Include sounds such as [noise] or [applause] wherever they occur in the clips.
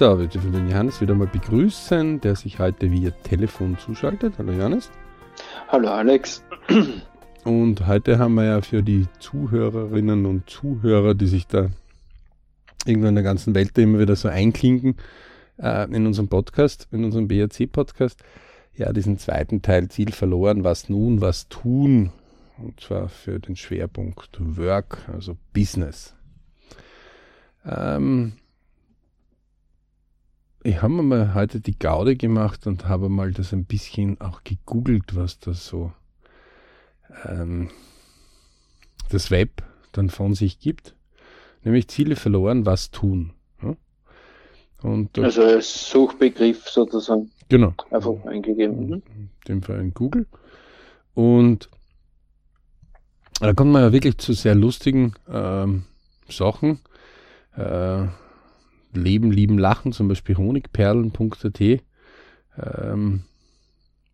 So, wir dürfen den Johannes wieder mal begrüßen, der sich heute via Telefon zuschaltet. Hallo Johannes. Hallo Alex. Und heute haben wir ja für die Zuhörerinnen und Zuhörer, die sich da irgendwo in der ganzen Welt immer wieder so einklinken, äh, in unserem Podcast, in unserem BRC-Podcast, ja, diesen zweiten Teil Ziel verloren, was nun, was tun. Und zwar für den Schwerpunkt Work, also Business. Ähm, ich habe mir mal heute die Gaude gemacht und habe mal das ein bisschen auch gegoogelt, was da so ähm, das Web dann von sich gibt. Nämlich Ziele verloren, was tun. Ja? Und, also als Suchbegriff sozusagen. Genau. Einfach eingegeben. Mhm. In dem Fall in Google. Und da kommt man ja wirklich zu sehr lustigen ähm, Sachen. Äh, Leben, Lieben, Lachen, zum Beispiel honigperlen.at, ähm,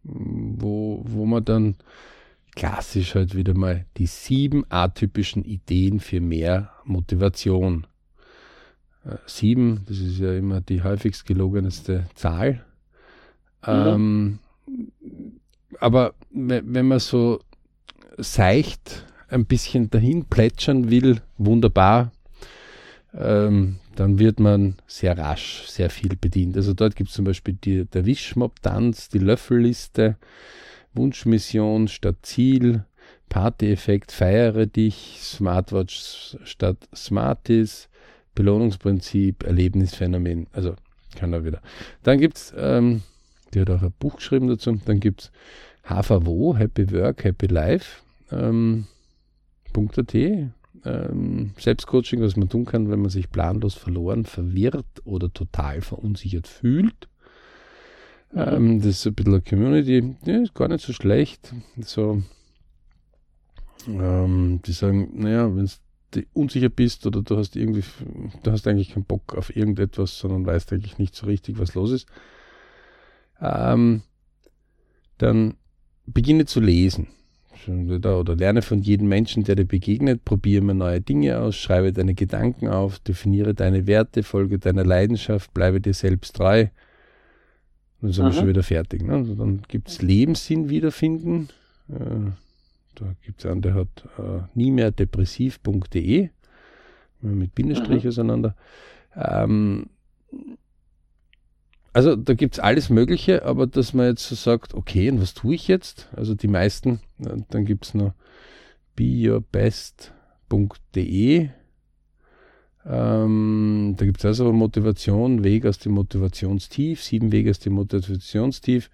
wo, wo man dann klassisch halt wieder mal die sieben atypischen Ideen für mehr Motivation. Äh, sieben, das ist ja immer die häufigst gelogenste Zahl. Mhm. Ähm, aber wenn man so seicht ein bisschen dahin plätschern will, wunderbar, ähm, dann wird man sehr rasch sehr viel bedient. Also dort gibt es zum Beispiel die, der Wischmob-Tanz, die Löffelliste, Wunschmission statt Ziel, Party-Effekt, feiere dich, Smartwatch statt Smarties, Belohnungsprinzip, Erlebnisphänomen. Also kann er wieder. Dann gibt es, ähm, die hat auch ein Buch geschrieben dazu, dann gibt es HVWO, Happy Work, Happy Life, ähm, .at, ähm, Selbstcoaching, was man tun kann, wenn man sich planlos verloren, verwirrt oder total verunsichert fühlt. Mhm. Ähm, das ist ein bisschen eine Community, ja, ist gar nicht so schlecht. So, ähm, die sagen, naja, wenn du unsicher bist oder du hast irgendwie, du hast eigentlich keinen Bock auf irgendetwas, sondern weißt eigentlich nicht so richtig, was los ist, ähm, dann beginne zu lesen oder lerne von jedem Menschen, der dir begegnet, probiere immer neue Dinge aus, schreibe deine Gedanken auf, definiere deine Werte, folge deiner Leidenschaft, bleibe dir selbst treu. Dann sind Aha. wir schon wieder fertig. Ne? Also dann gibt es Lebenssinn wiederfinden. Äh, da gibt es einen, der hat äh, nie mehr depressiv.de mit Bindestrich Aha. auseinander. Ähm, also da gibt es alles Mögliche, aber dass man jetzt so sagt, okay, und was tue ich jetzt? Also die meisten, dann gibt es noch beyourbest.de. Ähm, da gibt es also Motivation, Weg aus dem Motivationstief, sieben Wege aus dem Motivationstief.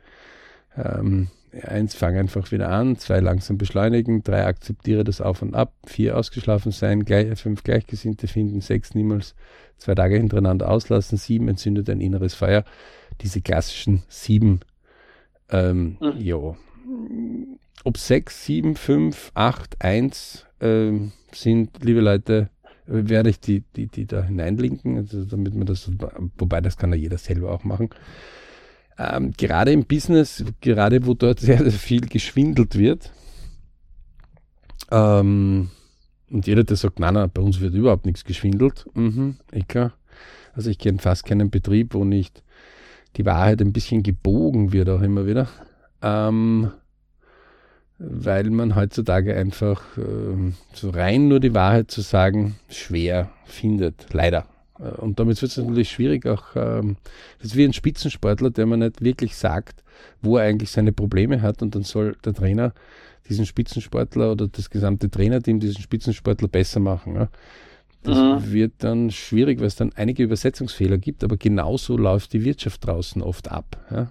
Ähm, eins, fang einfach wieder an, zwei, langsam beschleunigen, drei, akzeptiere das Auf und Ab, vier, ausgeschlafen sein, gleich, fünf, Gleichgesinnte finden, sechs, niemals zwei Tage hintereinander auslassen, sieben, entzündet ein inneres Feuer. Diese klassischen sieben, ähm, mhm. ja. Ob sechs, sieben, fünf, acht, eins ähm, sind, liebe Leute, werde ich die, die, die da hineinlinken, also damit man das, wobei das kann ja jeder selber auch machen. Ähm, gerade im Business, gerade wo dort sehr, sehr viel geschwindelt wird, ähm, und jeder, der sagt, nein, nein, bei uns wird überhaupt nichts geschwindelt, mhm, klar. Also ich kenne fast keinen Betrieb, wo nicht die Wahrheit ein bisschen gebogen wird, auch immer wieder. Ähm, weil man heutzutage einfach äh, so rein nur die Wahrheit zu sagen schwer findet, leider. Äh, und damit wird es natürlich schwierig, auch ähm, das ist wie ein Spitzensportler, der man nicht wirklich sagt, wo er eigentlich seine Probleme hat und dann soll der Trainer diesen Spitzensportler oder das gesamte Trainerteam diesen Spitzensportler besser machen. Ja. Das mhm. wird dann schwierig, weil es dann einige Übersetzungsfehler gibt, aber genauso läuft die Wirtschaft draußen oft ab. Ja.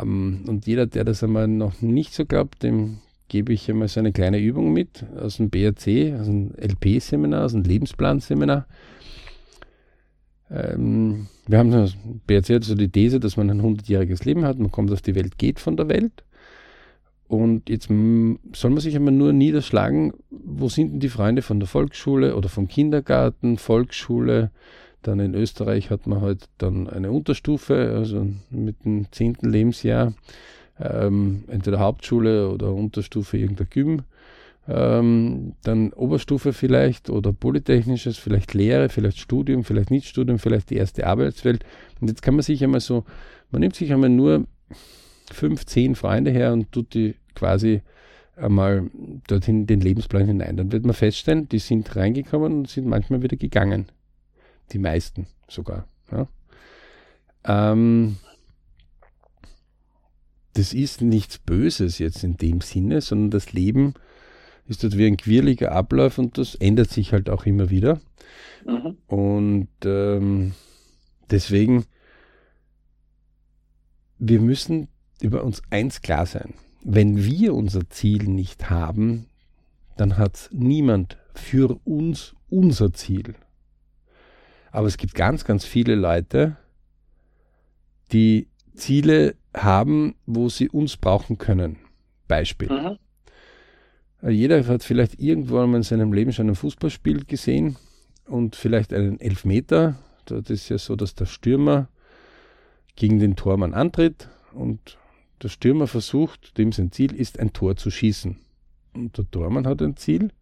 Ähm, und jeder, der das einmal noch nicht so glaubt, dem gebe ich einmal so eine kleine Übung mit aus dem BRC, aus dem LP-Seminar, aus dem Lebensplan-Seminar. Ähm, wir haben hat so die These, dass man ein 100-jähriges Leben hat, man kommt auf die Welt, geht von der Welt und jetzt soll man sich einmal nur niederschlagen, wo sind denn die Freunde von der Volksschule oder vom Kindergarten, Volksschule. Dann in Österreich hat man halt dann eine Unterstufe, also mit dem zehnten Lebensjahr, ähm, entweder Hauptschule oder Unterstufe irgendein Gym. Ähm, dann Oberstufe vielleicht oder Polytechnisches, vielleicht Lehre, vielleicht Studium, vielleicht nicht Studium, vielleicht die erste Arbeitswelt. Und jetzt kann man sich einmal so, man nimmt sich einmal nur fünf, zehn Freunde her und tut die quasi einmal dorthin den Lebensplan hinein. Dann wird man feststellen, die sind reingekommen und sind manchmal wieder gegangen. Die meisten sogar. Ja. Ähm, das ist nichts Böses jetzt in dem Sinne, sondern das Leben ist dort wie ein quirliger Ablauf und das ändert sich halt auch immer wieder. Mhm. Und ähm, deswegen, wir müssen über uns eins klar sein. Wenn wir unser Ziel nicht haben, dann hat niemand für uns unser Ziel. Aber es gibt ganz, ganz viele Leute, die Ziele haben, wo sie uns brauchen können. Beispiel. Mhm. Äh, jeder hat vielleicht irgendwo einmal in seinem Leben schon ein Fußballspiel gesehen und vielleicht einen Elfmeter. Das ist ja so, dass der Stürmer gegen den Tormann antritt und der Stürmer versucht, dem sein Ziel ist, ein Tor zu schießen. Und der Tormann hat ein Ziel,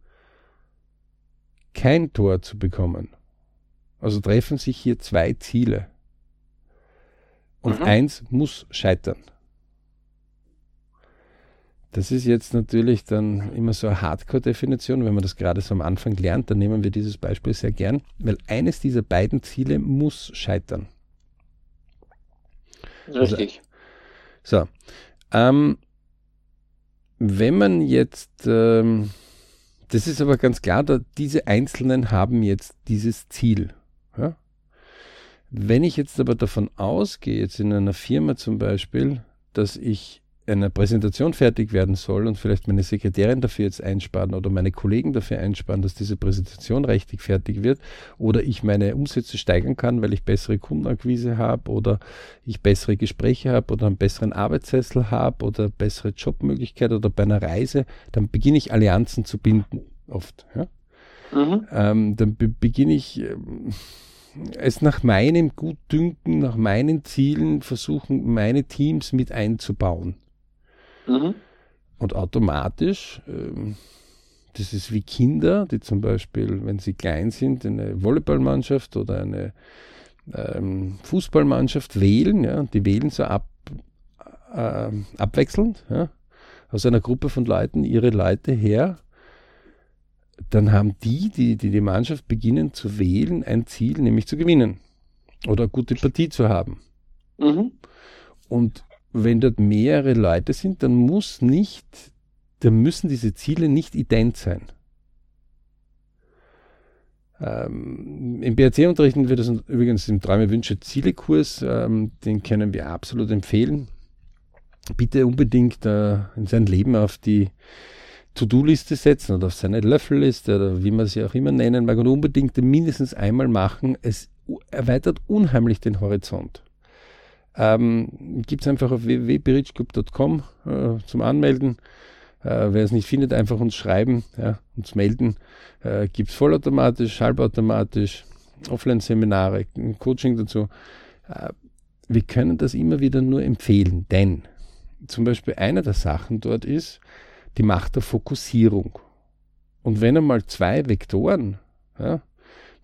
kein Tor zu bekommen. Also treffen sich hier zwei Ziele. Und mhm. eins muss scheitern. Das ist jetzt natürlich dann immer so eine Hardcore-Definition, wenn man das gerade so am Anfang lernt, dann nehmen wir dieses Beispiel sehr gern, weil eines dieser beiden Ziele muss scheitern. Richtig. Also, so. Ähm, wenn man jetzt, ähm, das ist aber ganz klar, da, diese Einzelnen haben jetzt dieses Ziel. Ja? Wenn ich jetzt aber davon ausgehe, jetzt in einer Firma zum Beispiel, dass ich eine Präsentation fertig werden soll und vielleicht meine Sekretärin dafür jetzt einsparen oder meine Kollegen dafür einsparen, dass diese Präsentation richtig fertig wird oder ich meine Umsätze steigern kann, weil ich bessere Kundenakquise habe oder ich bessere Gespräche habe oder einen besseren Arbeitssessel habe oder bessere Jobmöglichkeit oder bei einer Reise, dann beginne ich Allianzen zu binden, oft. Ja? Mhm. Ähm, dann be beginne ich ähm, es nach meinem Gutdünken, nach meinen Zielen versuchen, meine Teams mit einzubauen. Mhm. Und automatisch, ähm, das ist wie Kinder, die zum Beispiel, wenn sie klein sind, eine Volleyballmannschaft oder eine ähm, Fußballmannschaft wählen, ja, die wählen so ab, äh, abwechselnd, ja, aus einer Gruppe von Leuten ihre Leute her dann haben die, die, die die Mannschaft beginnen zu wählen, ein Ziel, nämlich zu gewinnen oder eine gute Partie zu haben. Mhm. Und wenn dort mehrere Leute sind, dann muss nicht, dann müssen diese Ziele nicht ident sein. Ähm, Im BRC unterrichten wir das übrigens im Träume Wünsche Ziele Kurs, ähm, den können wir absolut empfehlen. Bitte unbedingt äh, in sein Leben auf die To-Do-Liste setzen oder auf seine Löffelliste oder wie man sie auch immer nennen mag und unbedingt mindestens einmal machen. Es erweitert unheimlich den Horizont. Ähm, Gibt es einfach auf www.berichclub.com äh, zum Anmelden. Äh, wer es nicht findet, einfach uns schreiben, ja, uns melden. Äh, Gibt es vollautomatisch, halbautomatisch, Offline-Seminare, Coaching dazu. Äh, wir können das immer wieder nur empfehlen, denn zum Beispiel eine der Sachen dort ist, die Macht der Fokussierung. Und wenn einmal zwei Vektoren, ja,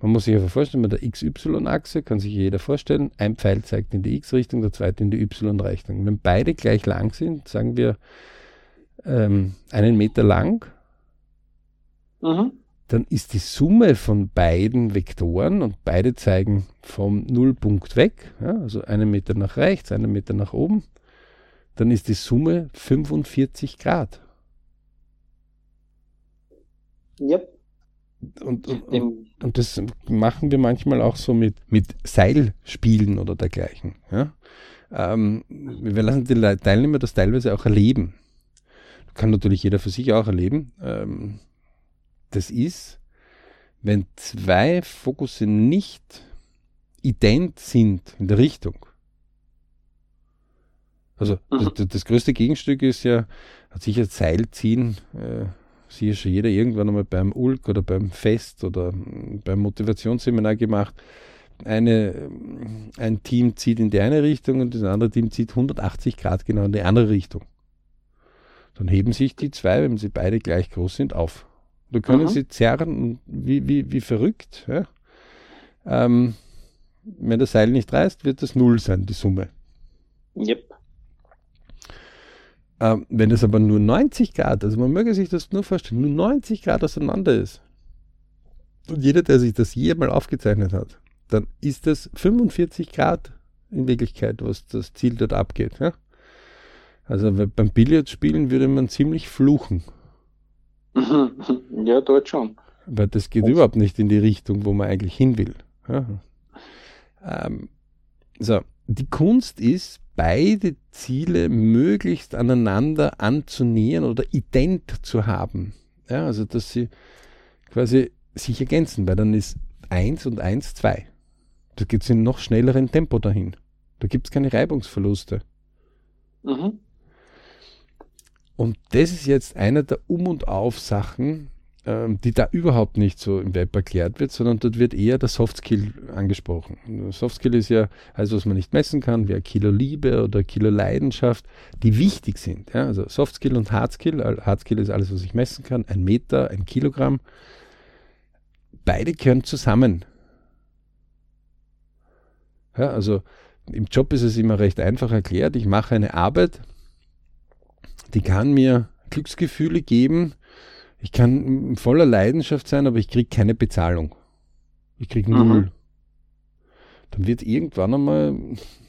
man muss sich einfach vorstellen, mit der XY-Achse kann sich jeder vorstellen, ein Pfeil zeigt in die X-Richtung, der zweite in die Y-Richtung. Wenn beide gleich lang sind, sagen wir ähm, einen Meter lang, mhm. dann ist die Summe von beiden Vektoren und beide zeigen vom Nullpunkt weg, ja, also einen Meter nach rechts, einen Meter nach oben, dann ist die Summe 45 Grad. Yep. Und, und, und, und, das machen wir manchmal auch so mit, mit Seilspielen oder dergleichen. Ja? Ähm, wir lassen die Teilnehmer das teilweise auch erleben. Kann natürlich jeder für sich auch erleben. Ähm, das ist, wenn zwei Fokusse nicht ident sind in der Richtung. Also mhm. das, das, größte Gegenstück ist ja, hat sich sicher Seilziehen. Äh, sicher schon jeder irgendwann einmal beim Ulk oder beim Fest oder beim Motivationsseminar gemacht. Eine, ein Team zieht in die eine Richtung und das andere Team zieht 180 Grad genau in die andere Richtung. Dann heben sich die zwei, wenn sie beide gleich groß sind, auf. Da können mhm. sie zerren wie, wie, wie verrückt. Ja? Ähm, wenn das Seil nicht reißt, wird das Null sein, die Summe. Yep. Ähm, wenn es aber nur 90 Grad, also man möge sich das nur vorstellen, nur 90 Grad auseinander ist, und jeder, der sich das je mal aufgezeichnet hat, dann ist das 45 Grad in Wirklichkeit, was das Ziel dort abgeht. Ja? Also beim Billardspielen würde man ziemlich fluchen. [laughs] Ja, dort schon. Weil das geht überhaupt nicht in die Richtung, wo man eigentlich hin will. Ja. Ähm, so, die Kunst ist, beide Ziele möglichst aneinander anzunähern oder ident zu haben. Ja, also dass sie quasi sich ergänzen, weil dann ist 1 und 1 2. Da geht es in noch schnelleren Tempo dahin. Da gibt es keine Reibungsverluste. Mhm. Und das ist jetzt einer der Um- und Auf-Sachen, die da überhaupt nicht so im Web erklärt wird, sondern dort wird eher der Softskill angesprochen. Softskill ist ja alles, was man nicht messen kann, wie ein Kilo Liebe oder Kilo Leidenschaft, die wichtig sind. Ja? Also Softskill und Hardskill. Hardskill ist alles, was ich messen kann, ein Meter, ein Kilogramm. Beide gehören zusammen. Ja, also im Job ist es immer recht einfach erklärt. Ich mache eine Arbeit, die kann mir Glücksgefühle geben, ich kann voller Leidenschaft sein, aber ich kriege keine Bezahlung. Ich kriege null. Mhm. Dann wird irgendwann einmal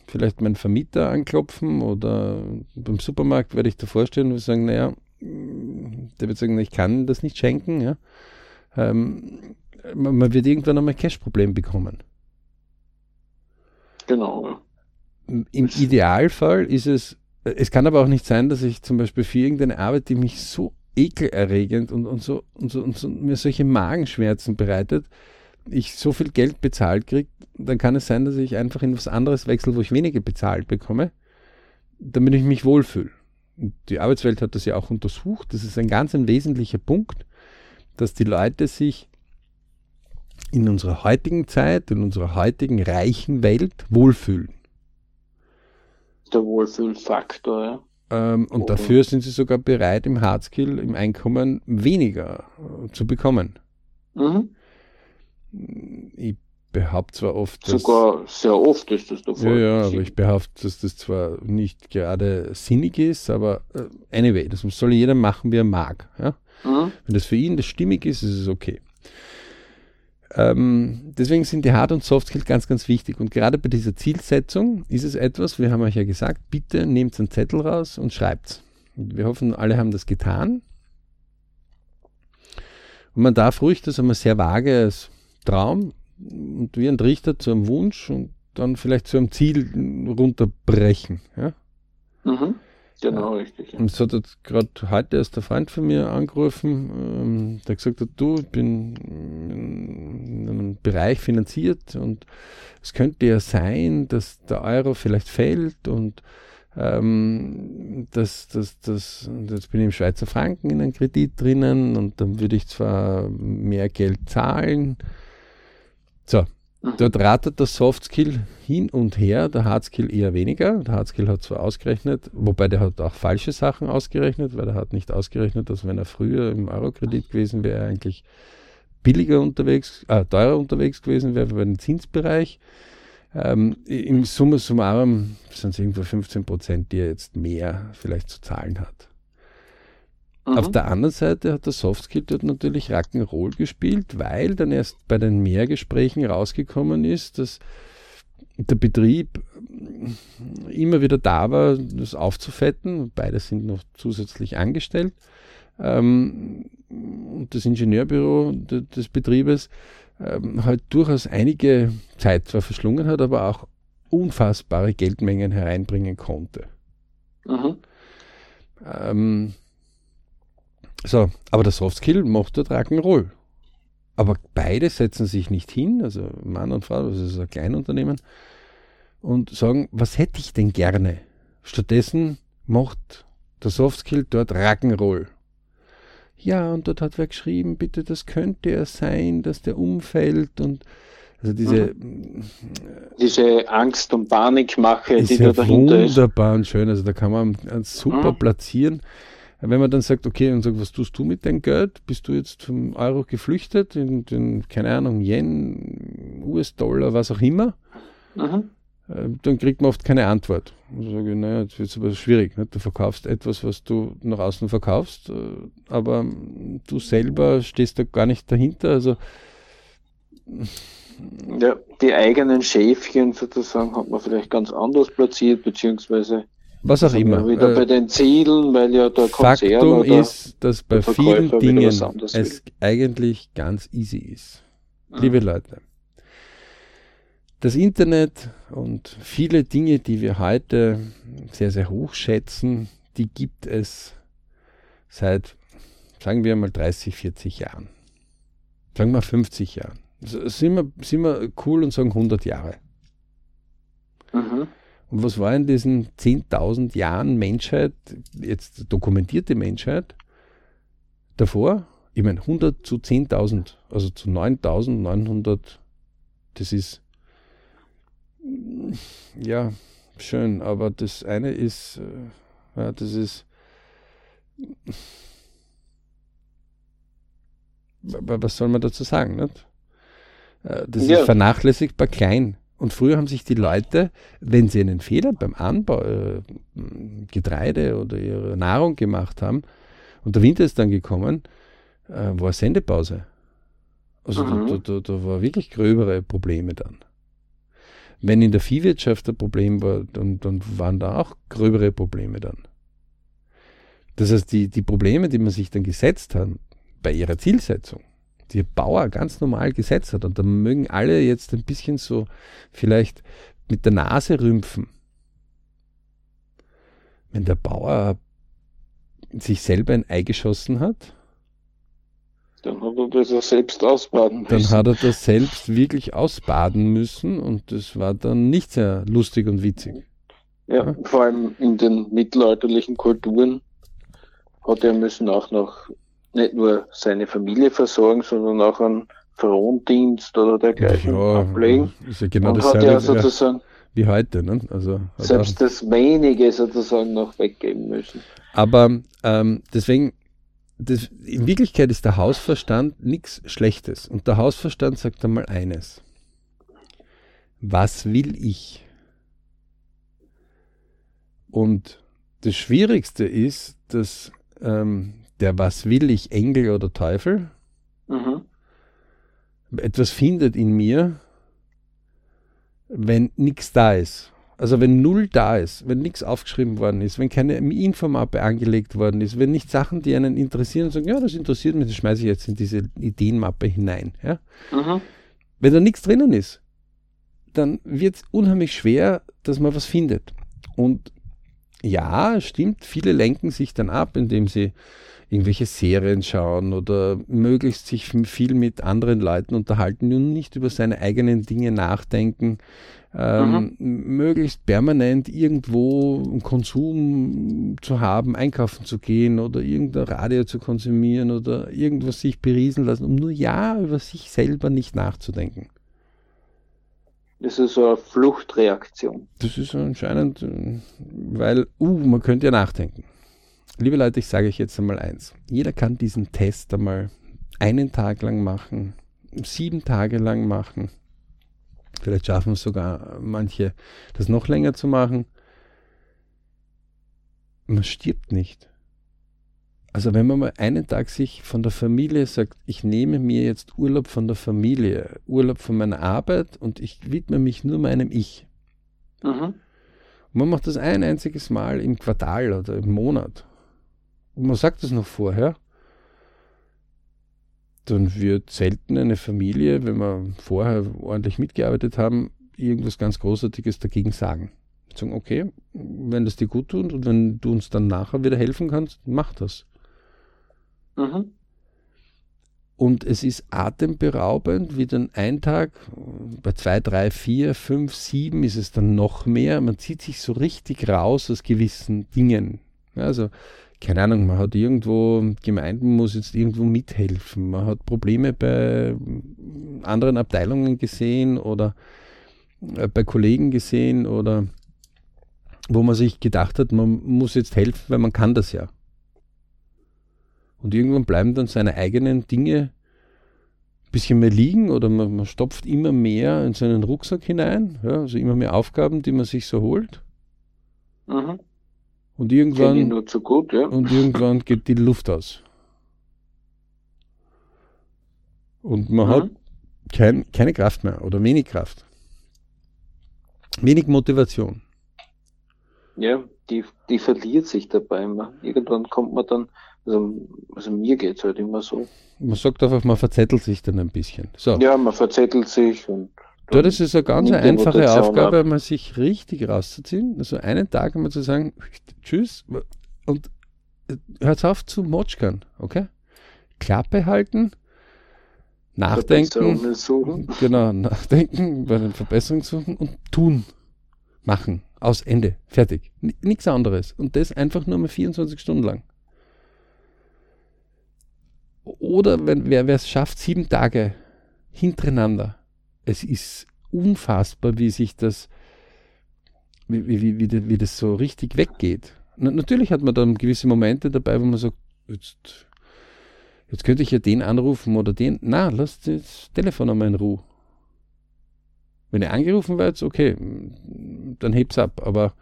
vielleicht mein Vermieter anklopfen oder beim Supermarkt werde ich davor stehen und sagen, naja, der wird sagen, ich kann das nicht schenken. Ja? Ähm, man wird irgendwann einmal ein Cash-Problem bekommen. Genau. Im Idealfall ist es, es kann aber auch nicht sein, dass ich zum Beispiel für irgendeine Arbeit, die mich so ekelerregend und, und, so, und, so, und so mir solche Magenschmerzen bereitet, ich so viel Geld bezahlt kriege, dann kann es sein, dass ich einfach in was anderes wechsle, wo ich weniger bezahlt bekomme, damit ich mich wohlfühle. Die Arbeitswelt hat das ja auch untersucht. Das ist ein ganz ein wesentlicher Punkt, dass die Leute sich in unserer heutigen Zeit, in unserer heutigen reichen Welt wohlfühlen. Der Wohlfühlfaktor, ja. Ähm, und oh. dafür sind sie sogar bereit, im Hardskill, im Einkommen weniger äh, zu bekommen. Mhm. Ich behaupte zwar oft, dass, Sogar sehr oft ist das der Fall. Ja, ja, aber ich behaupte, dass das zwar nicht gerade sinnig ist, aber äh, anyway, das soll jeder machen, wie er mag. Ja? Mhm. Wenn das für ihn das stimmig ist, ist es okay. Ähm, deswegen sind die Hard- und Soft-Skills ganz, ganz wichtig. Und gerade bei dieser Zielsetzung ist es etwas, wir haben euch ja gesagt, bitte nehmt einen Zettel raus und schreibt. Wir hoffen, alle haben das getan. Und man darf ruhig das einmal sehr vage als Traum und wie ein Trichter zu einem Wunsch und dann vielleicht zu einem Ziel runterbrechen. Ja? Mhm. Genau, richtig. Und es hat gerade heute erst ein Freund von mir angerufen, ähm, der gesagt hat, du, ich bin Bereich finanziert und es könnte ja sein, dass der Euro vielleicht fällt und ähm, dass, dass, dass, jetzt bin ich im Schweizer Franken in einem Kredit drinnen und dann würde ich zwar mehr Geld zahlen. So, Dort ratet der Softskill hin und her, der Hardskill eher weniger. Der Hardskill hat zwar ausgerechnet, wobei der hat auch falsche Sachen ausgerechnet, weil er hat nicht ausgerechnet, dass wenn er früher im Eurokredit gewesen wäre, eigentlich billiger unterwegs, äh, teurer unterwegs gewesen wäre für den Zinsbereich. Ähm, Im Summa summarum sind es irgendwo 15 Prozent, die er jetzt mehr vielleicht zu zahlen hat. Mhm. Auf der anderen Seite hat der Softskill dort natürlich Rock'n'Roll gespielt, weil dann erst bei den Mehrgesprächen rausgekommen ist, dass der Betrieb immer wieder da war, das aufzufetten. Beide sind noch zusätzlich angestellt. Ähm, und das Ingenieurbüro des Betriebes ähm, halt durchaus einige Zeit zwar verschlungen hat, aber auch unfassbare Geldmengen hereinbringen konnte. Mhm. Ähm, so, aber der Softskill macht dort Rock'n'Roll. Aber beide setzen sich nicht hin, also Mann und Frau, das ist ein Kleinunternehmen, und sagen, was hätte ich denn gerne? Stattdessen macht der Softskill dort Rock'n'Roll. Ja, und dort hat wer geschrieben, bitte, das könnte er sein, dass der umfällt und also diese, mhm. diese Angst und Panikmache, die da dahinter ist. Wunderbar und schön, also da kann man super mhm. platzieren Wenn man dann sagt, okay, und sagt, was tust du mit deinem Geld? Bist du jetzt vom Euro geflüchtet in den, keine Ahnung, Yen, US-Dollar, was auch immer? Mhm. Äh, dann kriegt man oft keine Antwort. Und sage ich, naja, jetzt wird es aber schwierig. Ne? Du verkaufst etwas, was du nach außen verkaufst, äh, aber du selber stehst da gar nicht dahinter. Also ja, die eigenen Schäfchen sozusagen hat man vielleicht ganz anders platziert, beziehungsweise was auch immer. Wieder äh, bei den Zielen, weil ja der Konzern Faktum ist, dass bei vielen Dingen es eigentlich ganz easy ist. Mhm. Liebe Leute, das Internet und viele Dinge, die wir heute sehr, sehr hoch schätzen, die gibt es seit, sagen wir mal, 30, 40 Jahren. Sagen wir 50 Jahren. Sind wir, sind wir cool und sagen 100 Jahre. Mhm. Und was war in diesen 10.000 Jahren Menschheit, jetzt dokumentierte Menschheit, davor? Ich meine, 100 zu 10.000, also zu 9.900, das ist ja, schön, aber das eine ist, äh, ja, das ist, was soll man dazu sagen, nicht? Äh, das ja. ist vernachlässigbar klein. Und früher haben sich die Leute, wenn sie einen Fehler beim Anbau äh, Getreide oder ihre Nahrung gemacht haben und der Winter ist dann gekommen, äh, war Sendepause. Also mhm. da, da, da war wirklich gröbere Probleme dann. Wenn in der Viehwirtschaft ein Problem war, dann, dann waren da auch gröbere Probleme dann. Das heißt, die, die Probleme, die man sich dann gesetzt hat bei ihrer Zielsetzung, die Bauer ganz normal gesetzt hat, und da mögen alle jetzt ein bisschen so vielleicht mit der Nase rümpfen. Wenn der Bauer sich selber ein Ei geschossen hat, dann hat er das ja selbst ausbaden müssen. Dann hat er das selbst wirklich ausbaden müssen und das war dann nicht sehr lustig und witzig. Ja, ja. vor allem in den mittelalterlichen Kulturen hat er müssen auch noch nicht nur seine Familie versorgen, sondern auch einen Frondienst oder dergleichen ja, ablegen. Ist ja genau und hat ja sozusagen wie heute. Ne? Also, selbst das wenige sozusagen noch weggeben müssen. Aber ähm, deswegen das, in Wirklichkeit ist der Hausverstand nichts Schlechtes. Und der Hausverstand sagt einmal eines. Was will ich? Und das Schwierigste ist, dass ähm, der Was will ich, Engel oder Teufel, mhm. etwas findet in mir, wenn nichts da ist. Also wenn null da ist, wenn nichts aufgeschrieben worden ist, wenn keine Infomappe angelegt worden ist, wenn nicht Sachen, die einen interessieren, sagen, ja, das interessiert mich, das schmeiße ich jetzt in diese Ideenmappe hinein. Ja? Mhm. Wenn da nichts drinnen ist, dann wird es unheimlich schwer, dass man was findet. Und ja, stimmt, viele lenken sich dann ab, indem sie irgendwelche Serien schauen oder möglichst sich viel mit anderen Leuten unterhalten und nicht über seine eigenen Dinge nachdenken, ähm, mhm. möglichst permanent irgendwo Konsum zu haben, einkaufen zu gehen oder irgendein Radio zu konsumieren oder irgendwas sich beriesen lassen, um nur ja über sich selber nicht nachzudenken. Das ist so eine Fluchtreaktion. Das ist anscheinend, weil, uh, man könnte ja nachdenken. Liebe Leute, ich sage euch jetzt einmal eins. Jeder kann diesen Test einmal einen Tag lang machen, sieben Tage lang machen Vielleicht schaffen es sogar manche, das noch länger zu machen. Man stirbt nicht. Also wenn man mal einen Tag sich von der Familie sagt, ich nehme mir jetzt Urlaub von der Familie, Urlaub von meiner Arbeit und ich widme mich nur meinem Ich. Mhm. Und man macht das ein einziges Mal im Quartal oder im Monat. Man sagt das noch vorher dann wird selten eine Familie, wenn wir vorher ordentlich mitgearbeitet haben, irgendwas ganz Großartiges dagegen sagen. Sagen, okay, wenn das dir gut tut und wenn du uns dann nachher wieder helfen kannst, mach das. Mhm. Und es ist atemberaubend, wie dann ein Tag, bei zwei, drei, vier, fünf, sieben ist es dann noch mehr. Man zieht sich so richtig raus aus gewissen Dingen. Also keine Ahnung, man hat irgendwo, Gemeinden muss jetzt irgendwo mithelfen, man hat Probleme bei anderen Abteilungen gesehen oder äh, bei Kollegen gesehen oder wo man sich gedacht hat, man muss jetzt helfen, weil man kann das ja. Und irgendwann bleiben dann seine eigenen Dinge ein bisschen mehr liegen oder man, man stopft immer mehr in seinen Rucksack hinein, ja, also immer mehr Aufgaben, die man sich so holt. Mhm. Und irgendwann, gut, ja. und irgendwann geht die Luft aus. Und man hat Mhm. kein, keine Kraft mehr oder wenig Kraft. Wenig Motivation. Ja, die, die verliert sich dabei immer. Irgendwann kommt man dann, also, also mir geht's halt immer so. Man sagt einfach, man verzettelt sich dann ein bisschen. So, Ja, man verzettelt sich und dort ist es eine ganz einfache Motivation Aufgabe, ab. mal sich richtig rauszuziehen. Also einen Tag einmal zu sagen, tschüss und hört auf zu motschkern, okay? Klappe halten, nachdenken, suchen. genau, nachdenken, bei den Verbesserungen suchen und tun, machen, aus Ende, fertig. N nichts anderes. Und das einfach nur mal 24 Stunden lang. Oder wenn wer es schafft, sieben Tage hintereinander. Es ist unfassbar, wie sich das, wie, wie, wie, wie, das- so richtig weggeht. Na, natürlich hat man dann gewisse Momente dabei, wo man sagt, jetzt, jetzt könnte ich ja den anrufen oder den. Na, lass das Telefon einmal in Ruhe. Wenn ihr angerufen werdet, okay, dann hebt's ab. Aber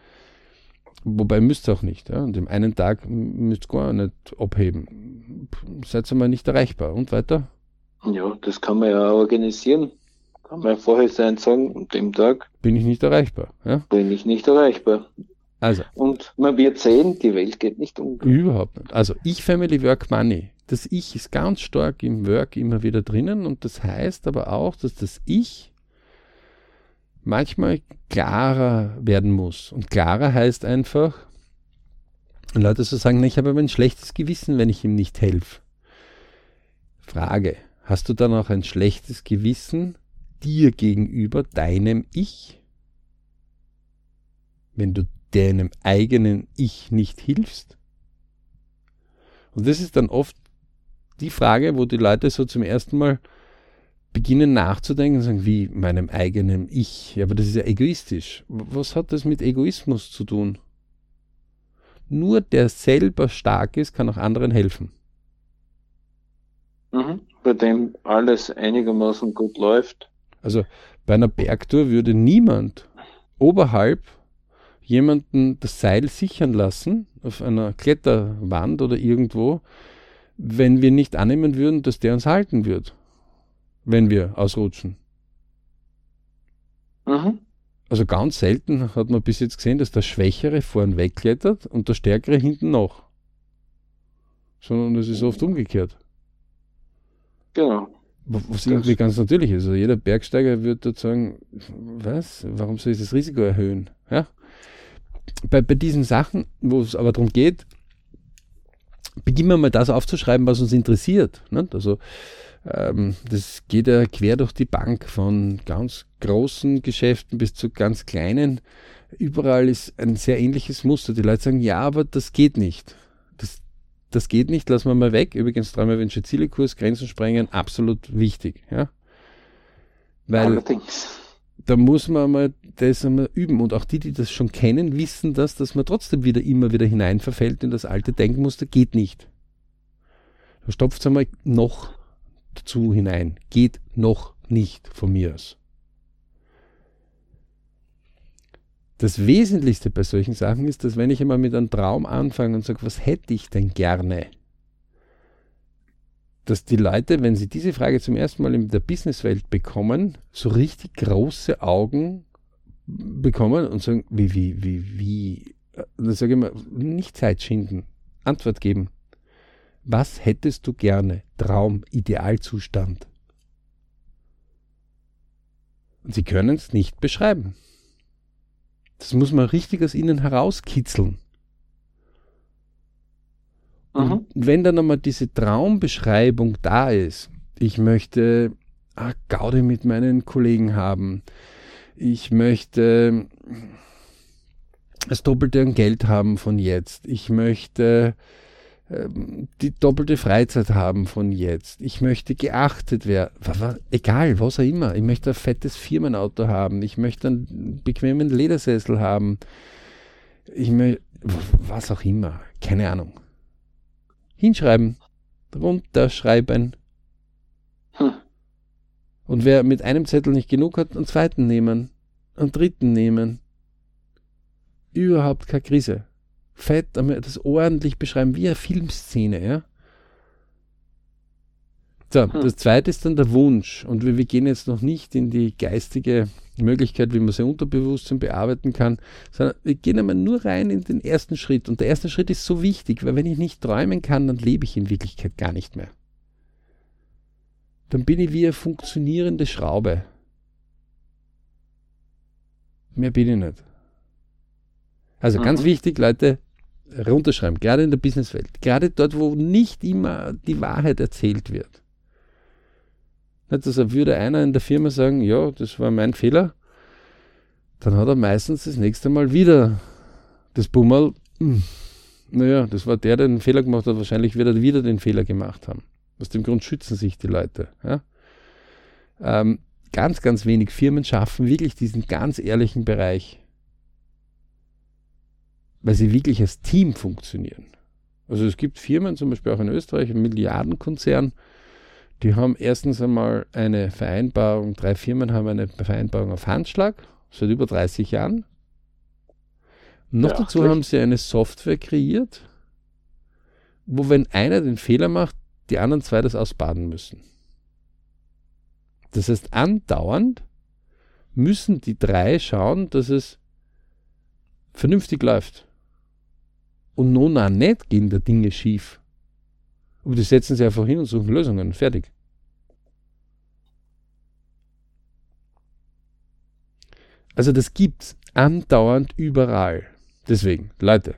wobei müsst ihr auch nicht. Ja? Und im einen Tag müsst ihr gar nicht abheben. Seid ihr mal nicht erreichbar. Und weiter? Ja, das kann man ja organisieren. Kann man ja vorher sein sagen, an dem Tag Bin ich nicht erreichbar. Ja? bin ich nicht erreichbar. Also, Und man wird sehen, die Welt geht nicht unter. Überhaupt nicht. Also ich Family Work Money. Das Ich ist ganz stark im Work immer wieder drinnen und das heißt aber auch, dass das Ich manchmal klarer werden muss. Und klarer heißt einfach, und Leute so sagen, "Na, ich habe aber ein schlechtes Gewissen, wenn ich ihm nicht helfe. Frage, hast du dann auch ein schlechtes Gewissen dir gegenüber, deinem Ich? Wenn du deinem eigenen Ich nicht hilfst? Und das ist dann oft die Frage, wo die Leute so zum ersten Mal beginnen nachzudenken und sagen, wie meinem eigenen Ich. Ja, aber das ist ja egoistisch. Was hat das mit Egoismus zu tun? Nur der selber stark ist, kann auch anderen helfen. Mhm. Bei dem alles einigermaßen gut läuft. Also bei einer Bergtour würde niemand oberhalb jemanden das Seil sichern lassen auf einer Kletterwand oder irgendwo, wenn wir nicht annehmen würden, dass der uns halten wird, wenn wir ausrutschen. Mhm. Also ganz selten hat man bis jetzt gesehen, dass der Schwächere vorn wegklettert und der Stärkere hinten noch. Sondern es ist oft umgekehrt. Genau. Was irgendwie ganz natürlich ist. Also jeder Bergsteiger wird dort sagen, was? Warum soll ich das Risiko erhöhen? Ja? Bei, bei diesen Sachen, wo es aber darum geht, beginnen wir mal das aufzuschreiben, was uns interessiert. Nicht? Also ähm, das geht ja quer durch die Bank von ganz großen Geschäften bis zu ganz kleinen. Überall ist ein sehr ähnliches Muster. Die Leute sagen, ja, aber das geht nicht. Das, geht nicht, lassen wir mal weg. Übrigens, dreimal Wünsche Ziele-Kurs, Grenzen sprengen, absolut wichtig. Ja? Weil Allerdings. da muss man mal das einmal üben. Und auch die, die das schon kennen, wissen das, dass man trotzdem wieder immer wieder hineinverfällt in das alte Denkmuster, geht nicht. Da stopft es einmal noch dazu hinein. Geht noch nicht von mir aus. Das Wesentlichste bei solchen Sachen ist, dass wenn ich einmal mit einem Traum anfange und sage, was hätte ich denn gerne? Dass die Leute, wenn sie diese Frage zum ersten Mal in der Businesswelt bekommen, so richtig große Augen bekommen und sagen, wie, wie, wie, wie, und dann sage ich mal, nicht Zeit schinden, Antwort geben. Was hättest du gerne? Traum, Idealzustand. Und sie können es nicht beschreiben. Das muss man richtig aus ihnen herauskitzeln. Mhm. Und wenn dann einmal diese Traumbeschreibung da ist, ich möchte ah, Gaudi mit meinen Kollegen haben, ich möchte das Doppelte an Geld haben von jetzt, ich möchte die doppelte Freizeit haben von jetzt, ich möchte geachtet werden, egal, was auch immer, ich möchte ein fettes Firmenauto haben, ich möchte einen bequemen Ledersessel haben, ich möchte, was auch immer, keine Ahnung hinschreiben runterschreiben. Hm. Und wer mit einem Zettel nicht genug hat, einen zweiten nehmen, einen dritten nehmen. Überhaupt keine Krise. Fett, das ordentlich beschreiben, wie eine Filmszene, ja. So, hm. das zweite ist dann der Wunsch. Und wir, wir, gehen jetzt noch nicht in die geistige Möglichkeit, wie man sein Unterbewusstsein bearbeiten kann, sondern wir gehen einmal nur rein in den ersten Schritt. Und der erste Schritt ist so wichtig, weil wenn ich nicht träumen kann, dann lebe ich in Wirklichkeit gar nicht mehr. Dann bin ich wie eine funktionierende Schraube. Mehr bin ich nicht. Also mhm. ganz wichtig, Leute, runterschreiben, gerade in der Businesswelt, gerade dort, wo nicht immer die Wahrheit erzählt wird. Nicht, also würde einer in der Firma sagen, ja, das war mein Fehler, dann hat er meistens das nächste Mal wieder das Bummel, hm, naja, das war der, der den Fehler gemacht hat, wahrscheinlich wird er wieder den Fehler gemacht haben. Aus dem Grund schützen sich die Leute. Ja? Ähm, ganz, ganz wenig Firmen schaffen wirklich diesen ganz ehrlichen Bereich, weil sie wirklich als Team funktionieren. Also es gibt Firmen, zum Beispiel auch in Österreich, ein Milliardenkonzern, die haben erstens einmal eine Vereinbarung, drei Firmen haben eine Vereinbarung auf Handschlag, seit über 30 Jahren. Noch ja, dazu haben sie eine Software kreiert, wo wenn einer den Fehler macht, die anderen zwei das ausbaden müssen. Das heißt, andauernd müssen die drei schauen, dass es vernünftig läuft. Und nun auch nicht gehen da Dinge schief. Aber die setzen sie einfach hin und suchen Lösungen. Fertig. Also das gibt's andauernd überall. Deswegen, Leute,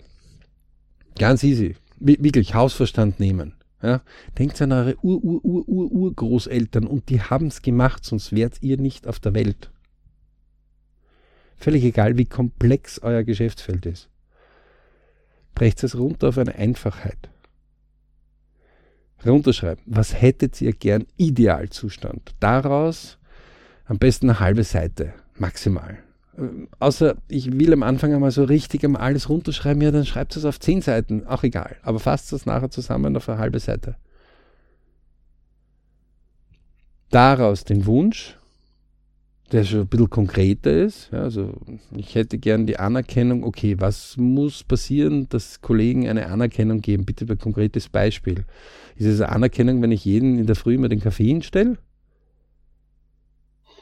ganz easy. Wirklich Hausverstand nehmen. Ja? Denkt an eure Ur-Ur-Ur-Ur-Urgroßeltern und die haben's gemacht, sonst wärt ihr nicht auf der Welt. Völlig egal, wie komplex euer Geschäftsfeld ist. Brecht es runter auf eine Einfachheit runterschreiben. Was hättet ihr gern Idealzustand? Daraus am besten eine halbe Seite, maximal. Äh, außer ich will am Anfang einmal so richtig einmal alles runterschreiben, ja, dann schreibt es auf zehn Seiten, auch egal. Aber fasst es nachher zusammen auf eine halbe Seite. Daraus den Wunsch, der schon ein bisschen konkreter ist. Ja, also ich hätte gern die Anerkennung, okay, was muss passieren, dass Kollegen eine Anerkennung geben? Bitte ein konkretes Beispiel. Ist es eine Anerkennung, wenn ich jeden in der Früh immer den Kaffee hinstelle?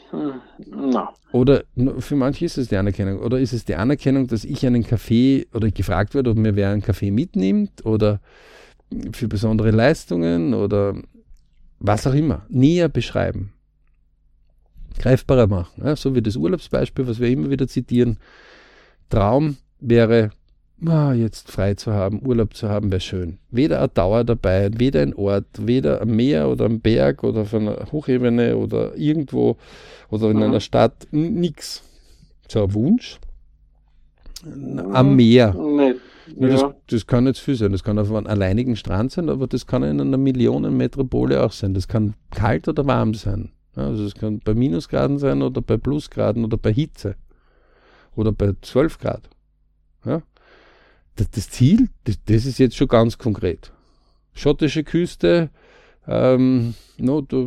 Hm, no. Oder für manche ist es die Anerkennung. Oder ist es die Anerkennung, dass ich einen Kaffee oder gefragt werde, ob mir wer einen Kaffee mitnimmt oder für besondere Leistungen oder was auch immer. Näher beschreiben greifbarer machen. Ja, so wie das Urlaubsbeispiel, was wir immer wieder zitieren. Traum wäre, ah, jetzt frei zu haben, Urlaub zu haben, wäre schön. Weder eine Dauer dabei, weder ein Ort, weder am Meer oder am Berg oder auf einer Hochebene oder irgendwo oder in mhm. einer Stadt, nix. So ein Wunsch. Am Meer. Nee. Ja. Das, das, kann jetzt viel sein. Das kann auf einem alleinigen Strand sein, aber das kann in einer Millionenmetropole auch sein. Das kann kalt oder warm sein. Also es kann bei Minusgraden sein oder bei Plusgraden oder bei Hitze oder bei 12 Grad. Ja? Das, das Ziel, das, das, ist jetzt schon ganz konkret. Schottische Küste, ähm, no, da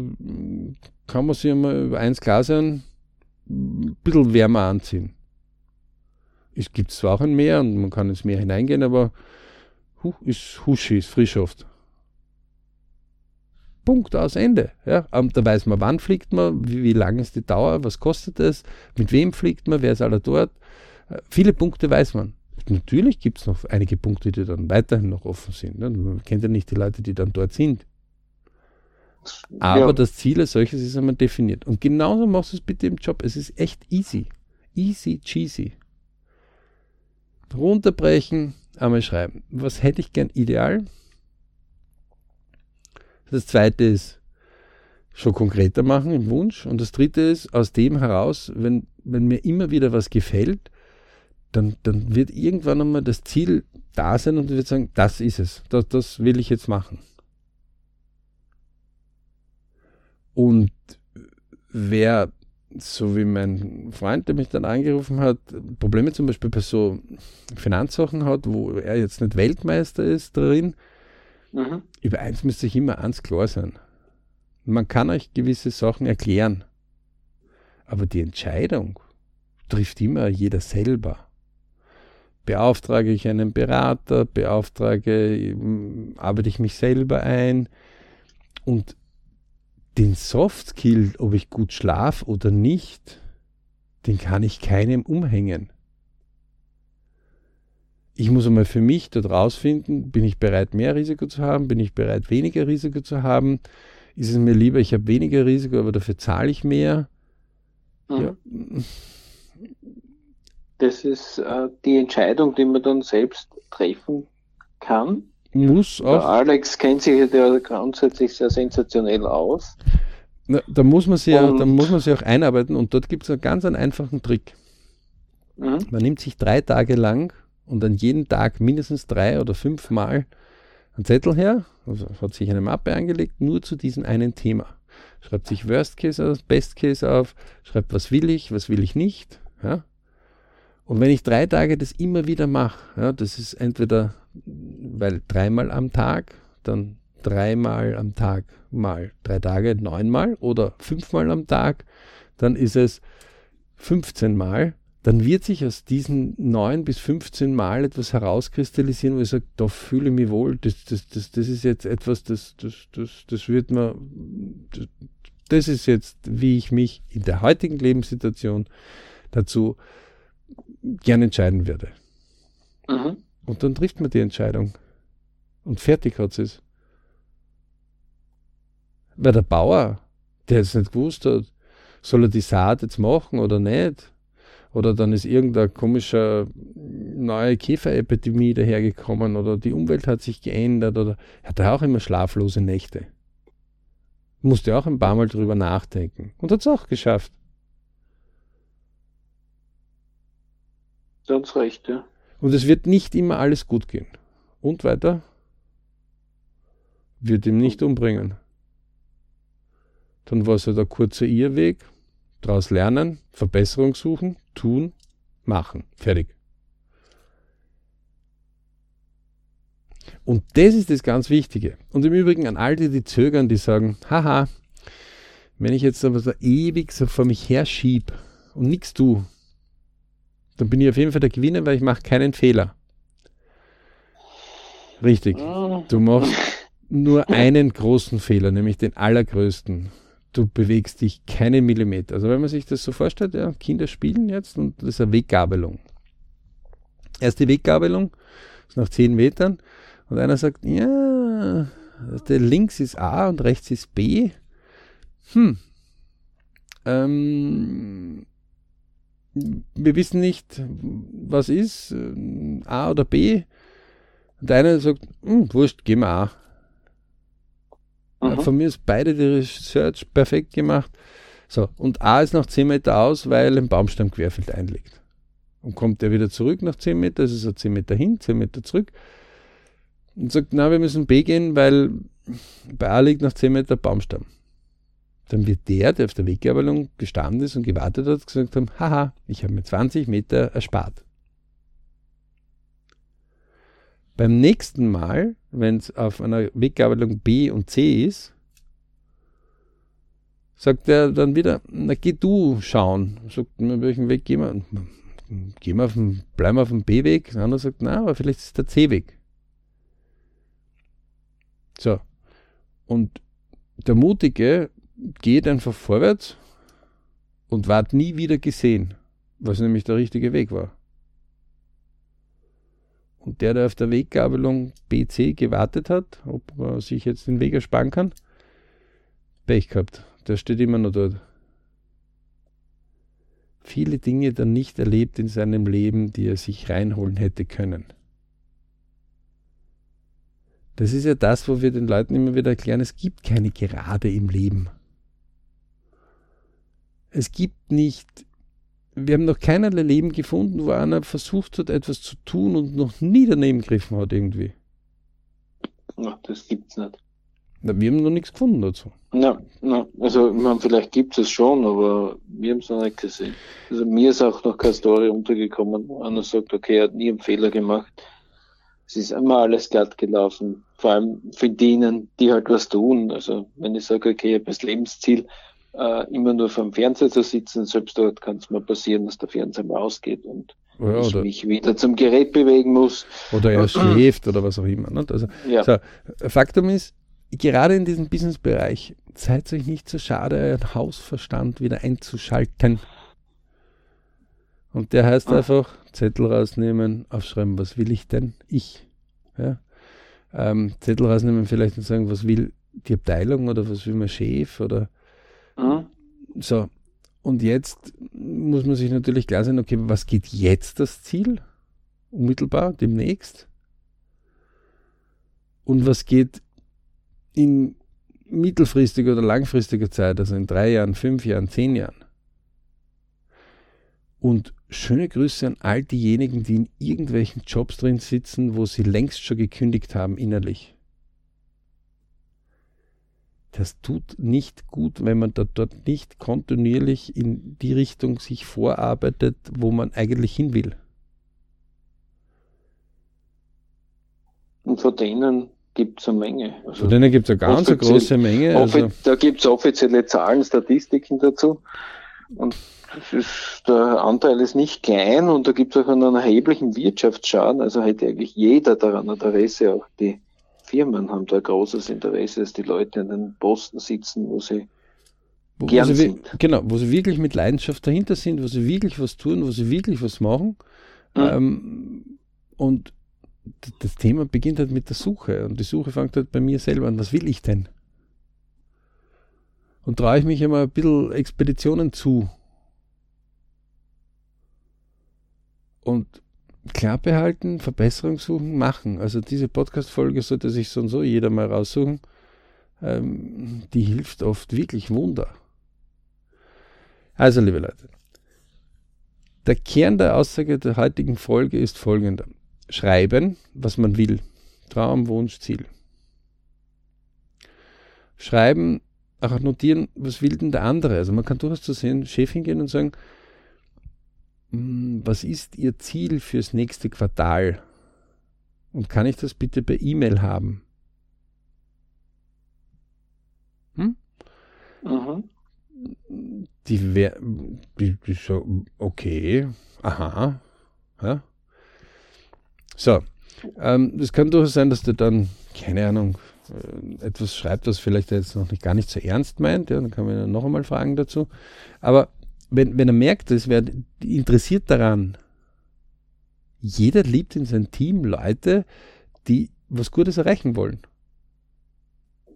kann man sich einmal über eins klar sein, ein bisschen wärmer anziehen. Es gibt zwar auch ein Meer und man kann ins Meer hineingehen, aber huh, ist Huschi, ist Frischluft. Punkt aus Ende. Ja, da weiß man, wann fliegt man, wie, wie lang ist die Dauer, was kostet es, mit wem fliegt man, wer ist alle dort. Äh, viele Punkte weiß man. Natürlich gibt es noch einige Punkte, die dann weiterhin noch offen sind. Ne? Man kennt ja nicht die Leute, die dann dort sind. Aber ja. das Ziel als solches ist einmal definiert. Und genauso machst du es bitte im Job. Es ist echt easy. Easy cheesy. Runterbrechen, einmal schreiben. Was hätte ich gern ideal? Das zweite ist schon konkreter machen im Wunsch. Und das dritte ist, aus dem heraus, wenn, wenn mir immer wieder was gefällt, dann, dann wird irgendwann einmal das Ziel da sein und würde sagen, das ist es. Das, das will ich jetzt machen. Und wer, so wie mein Freund, der mich dann angerufen hat, Probleme zum Beispiel bei so Finanzsachen hat, wo er jetzt nicht Weltmeister ist drin, Mhm. Über eins müsste sich immer eins klar sein. Man kann euch gewisse Sachen erklären, aber die Entscheidung trifft immer jeder selber. Beauftrage ich einen Berater, beauftrage, arbeite ich mich selber ein und den Soft Skill, ob ich gut schlafe oder nicht, den kann ich keinem umhängen. Ich muss einmal für mich dort rausfinden, bin ich bereit, mehr Risiko zu haben, bin ich bereit, weniger Risiko zu haben, ist es mir lieber, ich habe weniger Risiko, aber dafür zahle ich mehr. Mhm. Ja. Das ist äh, die Entscheidung, die man dann selbst treffen kann. Muss auch. Der Alex kennt sich ja grundsätzlich sehr sensationell aus. Na, da, muss man sich ja, da muss man sich auch einarbeiten und dort gibt es einen ganz einen einfachen Trick. Mhm. Man nimmt sich drei Tage lang und an jedem Tag mindestens drei oder fünf Mal einen Zettel her, also hat sich eine Mappe angelegt, nur zu diesem einen Thema. Schreibt sich Worst Case auf, Best Case auf, schreibt, was will ich, was will ich nicht. Ja? Und wenn ich drei Tage das immer wieder mache, ja, das ist entweder, weil dreimal am Tag, dann dreimal am Tag mal drei Tage, neunmal oder fünfmal am Tag, dann ist es 15 Mal, dann wird sich aus diesen neun bis 15 Mal etwas herauskristallisieren, wo ich sage, da fühle ich mich wohl, das, das, das, das ist jetzt etwas, das, das, das, das wird mir, das, das ist jetzt, wie ich mich in der heutigen Lebenssituation dazu gern entscheiden würde. Mhm. Und dann trifft man die Entscheidung. Und fertig hat es. Weil der Bauer, der jetzt nicht gewusst hat, soll er die Saat jetzt machen oder nicht? Oder dann ist irgendeine komische neue Käferepidemie dahergekommen oder die Umwelt hat sich geändert oder er hat auch immer schlaflose Nächte. Musste auch ein paar Mal drüber nachdenken und hat es auch geschafft. Ganz recht, ja. Und es wird nicht immer alles gut gehen. Und weiter? Wird ihm nicht umbringen. Dann war es halt ein kurzer Irrweg, daraus lernen, Verbesserung suchen, tun, machen. Fertig. Und das ist das ganz Wichtige. Und im Übrigen an all die, die zögern, die sagen, haha, wenn ich jetzt aber so ewig so vor mich herschieb und nichts tue, dann bin ich auf jeden Fall der Gewinner, weil ich mache keinen Fehler. Richtig. Ah. Du machst nur einen großen Fehler, nämlich den allergrößten. Du bewegst dich keinen Millimeter. Also wenn man sich das so vorstellt, ja, Kinder spielen jetzt und das ist eine Weggabelung. Erste Weggabelung ist nach 10 Metern und einer sagt, ja, der links ist A und rechts ist B. Hm. Ähm, wir wissen nicht, was ist, äh, A oder B. Und einer sagt, hm, wurscht, gehen wir A. Mhm. Von mir ist beide die Research perfekt gemacht. So, und A ist nach 10 Meter aus, weil ein Baumstamm querfeld einlegt. Und kommt er wieder zurück nach 10 Meter, das ist er 10 Meter hin, 10 Meter zurück. Und sagt, na, wir müssen B gehen, weil bei A liegt nach 10 Meter Baumstamm dann wird der, der auf der Weggabelung gestanden ist und gewartet hat, gesagt haben, haha, ich habe mir 20 Meter erspart. Beim nächsten Mal, wenn es auf einer Weggabelung B und C ist, sagt er dann wieder, na geh du schauen. Sagt, na, welchen Weg gehen wir? Gehen wir auf den, bleiben wir auf dem B-Weg. Der andere sagt, na, aber vielleicht ist der C-Weg. So. Und der Mutige geht einfach vorwärts und ward nie wieder gesehen, was nämlich der richtige Weg war. Und der, der auf der Weggabelung BC gewartet hat, ob er sich jetzt den Weg ersparen kann, Pech gehabt. Der steht immer noch dort. Viele Dinge dann nicht erlebt in seinem Leben, die er sich reinholen hätte können. Das ist ja das, wo wir den Leuten immer wieder erklären, es gibt keine Gerade im Leben. Es gibt nicht, wir haben noch keinerlei Leben gefunden, wo einer versucht hat, etwas zu tun und noch nie daneben gegriffen hat irgendwie. Na, das gibt's nicht. Na, wir haben noch nichts gefunden dazu. Na, na also man, vielleicht gibt es schon, aber wir haben es noch nicht gesehen. Also mir ist auch noch keine Story untergekommen, wo einer sagt, okay, er hat nie einen Fehler gemacht. Es ist immer alles glatt gelaufen. vor allem für denen, die halt was tun. Also wenn ich sage, okay, ich habe das Lebensziel, äh, immer nur vor dem Fernseher zu sitzen, selbst dort kann es mal passieren, dass der Fernseher mal ausgeht und ja, ich mich wieder zum Gerät bewegen muss. Oder er schläft oder was auch immer. Also, ja. so, Faktum ist, gerade in diesem Businessbereich, seid euch nicht so schade, euren Hausverstand wieder einzuschalten. Und der heißt ah. einfach, Zettel rausnehmen, aufschreiben, was will ich denn? Ich. Ja? Ähm, Zettel rausnehmen, vielleicht und sagen, was will die Abteilung oder was will mein Chef oder mhm. so. Und jetzt muss man sich natürlich klar sein, okay, was geht jetzt das Ziel? Unmittelbar, demnächst? Und was geht in mittelfristiger oder langfristiger Zeit, also in drei Jahren, fünf Jahren, zehn Jahren? Und schöne Grüße an all diejenigen, die in irgendwelchen Jobs drin sitzen, wo sie längst schon gekündigt haben innerlich das tut nicht gut, wenn man da dort nicht kontinuierlich in die Richtung sich vorarbeitet, wo man eigentlich hin will. Und von denen gibt es eine Menge. Also von denen gibt es eine ganz eine große Menge. Also da gibt es offizielle Zahlen, Statistiken dazu. Und ist, der Anteil ist nicht klein und da gibt es auch einen erheblichen Wirtschaftsschaden. Also hätte eigentlich jeder daran Interesse, auch die Firmen haben da großes Interesse, dass die Leute an den Posten sitzen, wo sie wo, gern wo sie, sind. Genau, wo sie wirklich mit Leidenschaft dahinter sind, wo sie wirklich was tun, wo sie wirklich was machen. Mhm. Ähm, und das Thema beginnt halt mit der Suche. Und die Suche fängt halt bei mir selber an. Was will ich denn? Und traue ich mich immer ein bisschen Expeditionen zu. Und klar behalten, Verbesserung suchen, machen. Also diese Podcast-Folge sollte sich so und so jeder mal raussuchen. Ähm, die hilft oft wirklich Wunder. Also, liebe Leute, der Kern der Aussage der heutigen Folge ist folgender. Schreiben, was man will. Traum, Wunsch, Ziel. Schreiben, auch notieren, was will denn der andere. Also man kann durchaus zu sehen, Chef hingehen und sagen, was ist Ihr Ziel fürs nächste Quartal? Und kann ich das bitte per E-Mail haben? Hm? Mhm. Die wäre, die, die so, okay, aha, ja. So, ähm, es kann durchaus sein, dass der dann, keine Ahnung, äh, etwas schreibt, was vielleicht jetzt noch nicht gar nicht so ernst meint, ja, dann kann man ihn noch einmal fragen dazu. Aber wenn, wenn er merkt, es wird interessiert daran, jeder liebt in seinem Team Leute, die was Gutes erreichen wollen.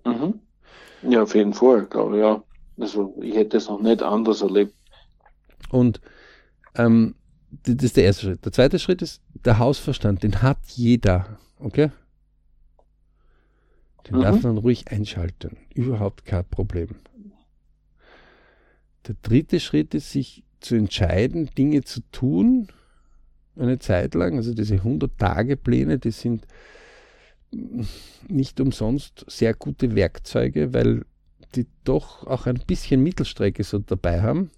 Mhm. Ja, auf jeden Fall, glaube ich, ja. Also ich hätte es noch nicht anders erlebt. Und ähm, das ist der erste Schritt. Der zweite Schritt ist der Hausverstand, den hat jeder, okay? Den mhm. darf man ruhig einschalten. Überhaupt kein Problem. Der dritte Schritt ist, sich zu entscheiden, Dinge zu tun, eine Zeit lang. Also diese 100-Tage-Pläne, die sind nicht umsonst sehr gute Werkzeuge, weil die doch auch ein bisschen Mittelstrecke so dabei haben.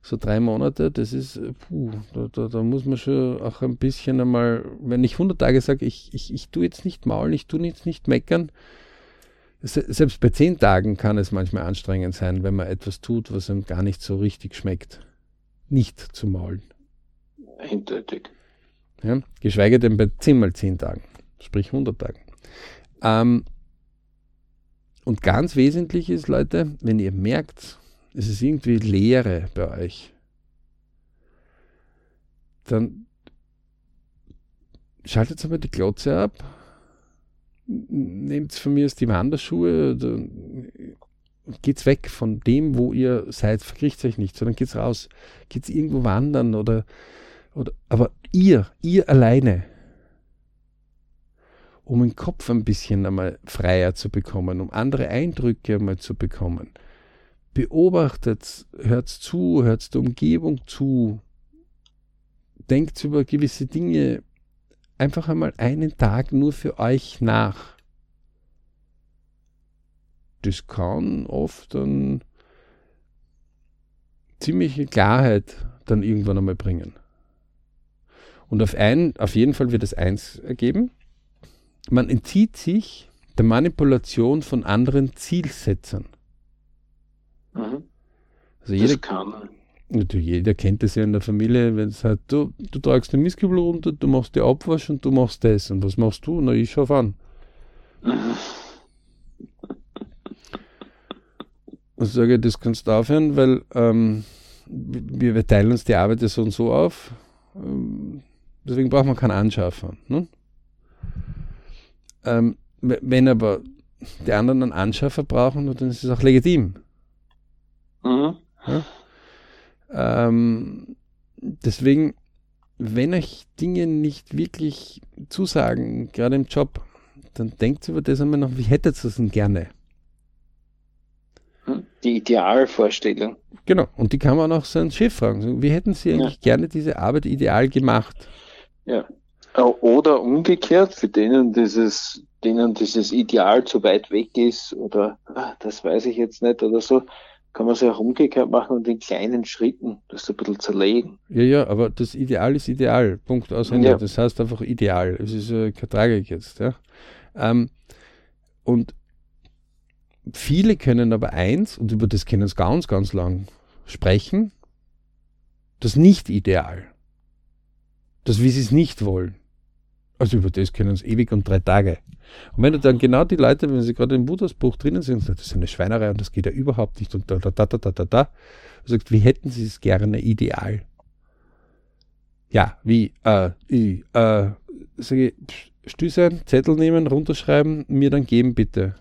So drei Monate, das ist, puh, da, da, da muss man schon auch ein bisschen einmal, wenn ich 100 Tage sage, ich, ich, ich tue jetzt nicht maulen, ich tue jetzt nicht meckern, selbst bei zehn Tagen kann es manchmal anstrengend sein, wenn man etwas tut, was einem gar nicht so richtig schmeckt. Nicht zu maulen. Eindeutig. Ja, geschweige denn bei zehn mal zehn Tagen, sprich 100 Tagen. Ähm, und ganz wesentlich ist, Leute, wenn ihr merkt, es ist irgendwie Leere bei euch, dann schaltet einmal die Glotze ab nehmt von mir die Wanderschuhe, geht's weg von dem, wo ihr seid, verkriecht euch nicht, sondern geht's raus, geht's irgendwo wandern oder, oder, aber ihr, ihr alleine, um den Kopf ein bisschen einmal freier zu bekommen, um andere Eindrücke einmal zu bekommen. Beobachtet, hört zu, hört der Umgebung zu, denkt über gewisse Dinge einfach einmal einen Tag nur für euch nach. Das kann oft dann ziemliche Klarheit dann irgendwann einmal bringen. Und auf, ein, auf jeden Fall wird es eins ergeben. man entzieht sich der Manipulation von anderen Zielsetzern. Mhm. Also jeder, Das kann. Natürlich, jeder kennt das ja in der Familie, wenn es halt, du, du tragst den Mistkübel runter, du machst die Abwasch und du machst das. Und was machst du? Na, ich schau an. [laughs] Und sage, das kannst du aufhören, weil ähm, wir, wir teilen uns die Arbeit ja so und so auf. Ähm, deswegen braucht man keinen Anschaffer. Ne? Ähm, wenn aber die anderen einen Anschaffer brauchen, dann ist es auch legitim. Mhm. Ähm, deswegen, wenn euch Dinge nicht wirklich zusagen, gerade im Job, dann denkt über das einmal noch, wie hättet ihr es denn gerne? Die Idealvorstellung. Genau, und die kann man auch seinen Chef fragen. So, Wie hätten Sie eigentlich gerne diese Arbeit ideal gemacht? Ja. Oder umgekehrt, für denen dieses, denen dieses Ideal zu weit weg ist oder ah, das weiß ich jetzt nicht oder so, kann man es auch umgekehrt machen und in kleinen Schritten das ein bisschen zerlegen. Ja, ja, aber das Ideal ist ideal. Punkt aus Ende. Ja. Das heißt einfach ideal. Es ist äh, keine Tragik jetzt. Ja? Ähm, und viele können aber eins, und über das können sie ganz, ganz lang sprechen, das Nicht-Ideal. Das, wie sie es nicht wollen. Also über das können sie ewig und drei Tage. Und wenn du dann genau die Leute, wenn sie gerade im Buddhas-Buch drinnen sind, sagen, das ist eine Schweinerei und das geht ja überhaupt nicht und da, da, da, da, da, da, da, sagt, wie hätten sie es gerne ideal? Ja, wie, äh, ich, äh, sage ich, sein, Zettel nehmen, runterschreiben, mir dann geben, bitte.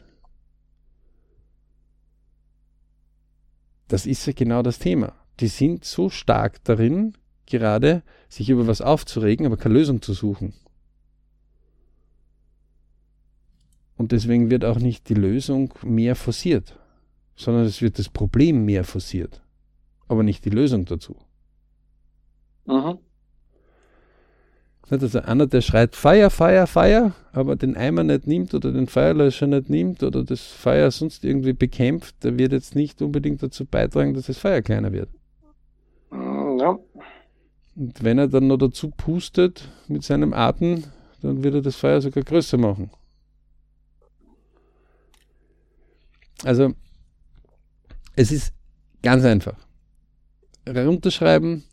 Das ist ja genau das Thema. Die sind so stark darin, gerade sich über was aufzuregen, aber keine Lösung zu suchen. Und deswegen wird auch nicht die Lösung mehr forciert, sondern es wird das Problem mehr forciert, aber nicht die Lösung dazu. Nicht, Also einer, der schreit Feuer, Feuer, Feuer, aber den Eimer nicht nimmt oder den Feuerlöscher nicht nimmt oder das Feuer sonst irgendwie bekämpft, der wird jetzt nicht unbedingt dazu beitragen, dass das Feuer kleiner wird. Mm, Ja. Und wenn er dann noch dazu pustet mit seinem Atem, dann wird er das Feuer sogar größer machen. Also, es ist ganz einfach. Runterschreiben,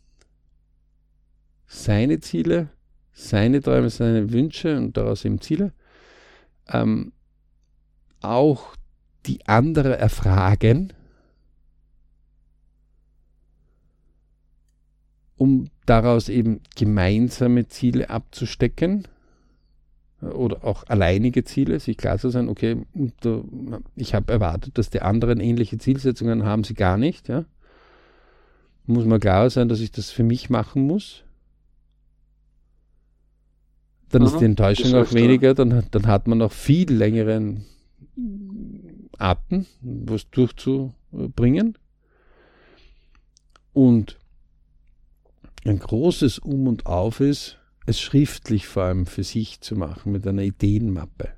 seine Ziele, seine Träume, seine Wünsche und daraus eben Ziele. Ähm, auch die andere erfragen, um daraus eben gemeinsame Ziele abzustecken oder auch alleinige Ziele, sich klar zu sein, okay, ich habe erwartet, dass die anderen ähnliche Zielsetzungen haben sie gar nicht. Ja? Muss mir klar sein, dass ich das für mich machen muss. Dann ist Mhm, die Enttäuschung das auch weniger, dann, hat- dann hat man auch viel längeren Atem, was durchzubringen. Und ein großes Um und Auf ist, es schriftlich vor allem für sich zu machen mit einer Ideenmappe.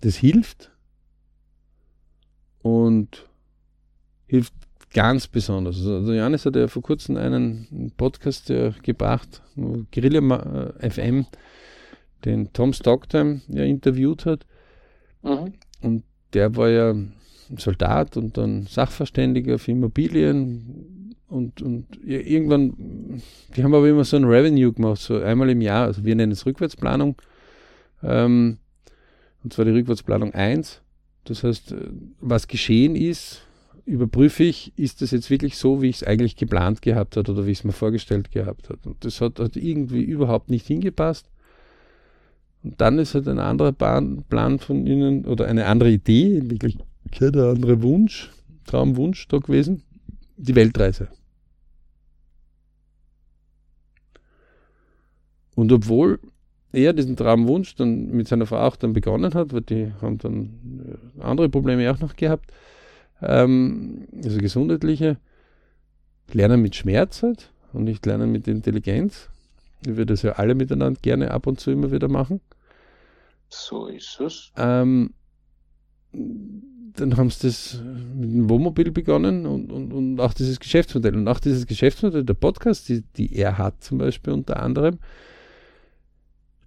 Das hilft und hilft ganz besonders. Also der Johannes hat ja vor kurzem einen Podcast äh, gebracht, wo Guerilla äh, FM, den Tom Stockton ja interviewt hat. Mhm. Und der war ja Soldat und dann Sachverständiger für Immobilien und, und ja, irgendwann, die haben aber immer so ein Revenue gemacht, so einmal im Jahr, also wir nennen es Rückwärtsplanung, ähm, und zwar die Rückwärtsplanung 1. Das heißt, äh, was geschehen ist, überprüfe ich, ist das jetzt wirklich so, wie ich es eigentlich geplant gehabt hat oder wie ich es mir vorgestellt gehabt hat. Und das hat, hat irgendwie überhaupt nicht hingepasst. Und dann ist halt ein anderer Plan, Plan von Ihnen oder eine andere Idee, in Wirklichkeit anderer Wunsch, Traumwunsch da gewesen, die Weltreise. Und obwohl er diesen Traumwunsch dann mit seiner Frau auch dann begonnen hat, weil die haben dann äh, andere Probleme auch noch gehabt, ähm, also gesundheitliche, lernen mit Schmerz halt und nicht lernen mit Intelligenz, wir das ja alle miteinander gerne ab und zu immer wieder machen. So ist es. Ähm, dann haben sie das mit dem Wohnmobil begonnen und, und, und auch dieses Geschäftsmodell. Und auch dieses Geschäftsmodell, der Podcast, die, die er hat zum Beispiel unter anderem,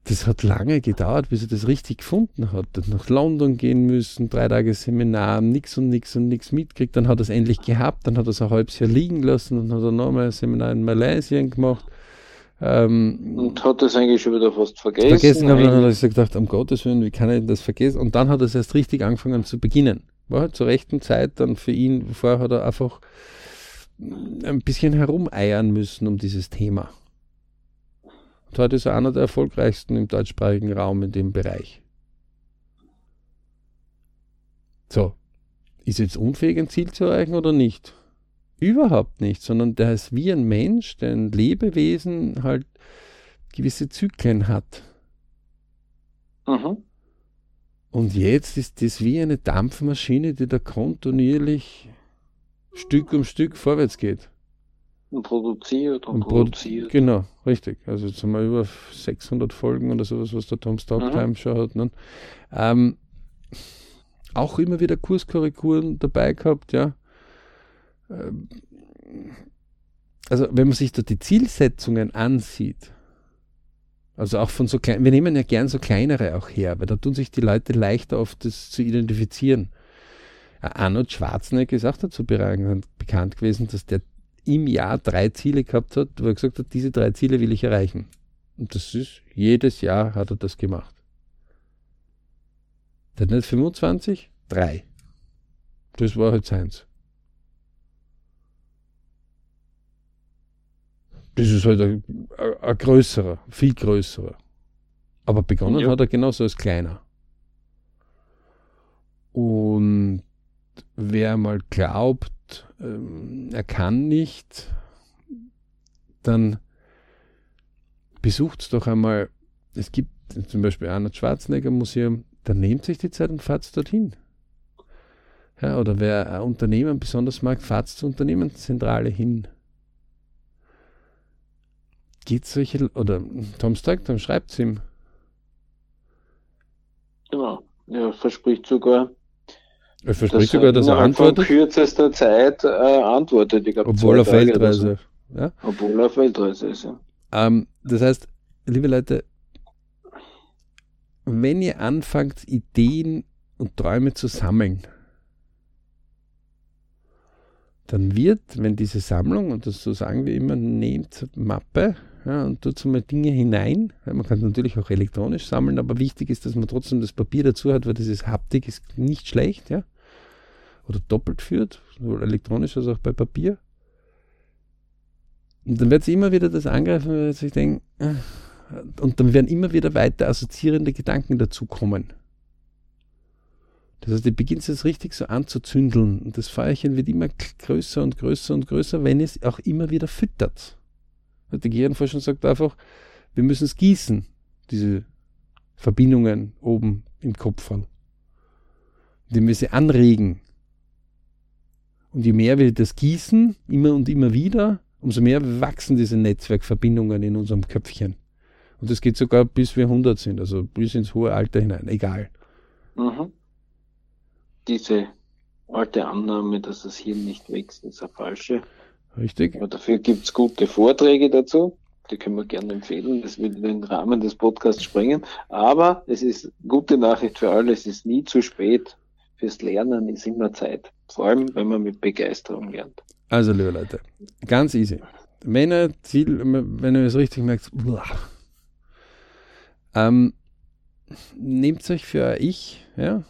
das hat lange gedauert, bis er das richtig gefunden hat. Hat nach London gehen müssen, drei Tage Seminar, nix und nix und nix mitkriegt. Dann hat er es endlich gehabt, dann hat er es ein halbes Jahr liegen lassen, dann hat er nochmal ein Seminar in Malaysia gemacht. Ähm, und hat das eigentlich schon wieder fast vergessen. Vergessen, aber dann hat er sich gedacht, um Gottes Willen, wie kann ich das vergessen? Und dann hat er es erst richtig angefangen zu beginnen. War halt zur rechten Zeit dann für ihn, vorher hat er einfach ein bisschen herumeiern müssen um dieses Thema. Und heute ist er einer der erfolgreichsten im deutschsprachigen Raum in dem Bereich. So, ist jetzt unfähig, ein Ziel zu erreichen oder nicht? Überhaupt nicht, sondern der ist wie ein Mensch, der ein Lebewesen halt gewisse Zyklen hat. Mhm. Und jetzt ist das wie eine Dampfmaschine, die da kontinuierlich Stück um Stück vorwärts geht. Und produziert und, und produziert. Genau, richtig. Also jetzt haben wir über 600 Folgen oder sowas, was der Tom Stocktime mhm. schon hat. Ne? Ähm, auch immer wieder Kurskorrekturen dabei gehabt, ja. Ähm, also wenn man sich da die Zielsetzungen ansieht, also auch von so klein, wir nehmen ja gern so kleinere auch her, weil da tun sich die Leute leichter auf das zu identifizieren. Arnold Schwarzenegger ist auch dazu bekannt gewesen, dass der im Jahr drei Ziele gehabt hat, wo er gesagt hat, diese drei Ziele will ich erreichen. Und das ist, jedes Jahr hat er das gemacht. Der hat nicht 25, drei. Das war halt seins. Das ist halt ein, ein größerer, viel größerer. Aber begonnen ja. hat er genauso als kleiner. Und wer mal glaubt, ähm, er kann nicht, dann besucht es doch einmal, es gibt zum Beispiel Arnold Schwarzenegger Museum, dann nehmt sich die Zeit und fahrt dorthin. Ja, oder wer ein Unternehmen besonders mag, fahrt zur Unternehmenszentrale hin geht solche, oder Tom sagt, dann schreibt es ihm. Genau, er verspricht sogar. Er verspricht sogar, dass er antwortet. In kürzester Zeit äh, antwortet. Ich glaub, Obwohl er Weltreise. So. Ja? Obwohl er auf Weltreise ist, ja. Ähm, das heißt, liebe Leute, wenn ihr anfangt, Ideen und Träume zu sammeln, dann wird, wenn diese Sammlung, und das so sagen wir immer, nehmt Mappe, ja, und tut mal Dinge hinein. Ja, man kann natürlich auch elektronisch sammeln, aber wichtig ist, dass man trotzdem das Papier dazu hat, weil dieses Haptik ist nicht schlecht, ja. Oder doppelt führt, sowohl elektronisch als auch bei Papier. Und dann wird sie immer wieder das angreifen, weil sich denken, äh, und dann werden immer wieder weiter assoziierende Gedanken dazukommen. Das heißt, ihr beginnt es richtig so anzuzündeln und das Feuerchen wird immer größer und größer und größer, wenn es auch immer wieder füttert. Die Gehirnforschung sagt einfach, wir müssen es gießen, diese Verbindungen oben im Kopf. Indem wir sie anregen. Und je mehr wir das gießen, immer und immer wieder, umso mehr wachsen diese Netzwerkverbindungen in unserem Köpfchen. Und das geht sogar bis wir 100 sind, also bis ins hohe Alter hinein, egal. Mhm. Diese alte Annahme, dass das Hirn nicht wächst, ist eine falsche. Richtig. Aber dafür gibt es gute Vorträge dazu. Die können wir gerne empfehlen. Das wird in den Rahmen des Podcasts springen. Aber es ist gute Nachricht für alle. Es ist nie zu spät. Fürs Lernen ist immer Zeit. Vor allem, wenn man mit Begeisterung lernt. Also, liebe Leute, ganz easy. Wenn ihr Ziel, wenn ihr es richtig merkt, ähm, nehmt euch für Ich, ja,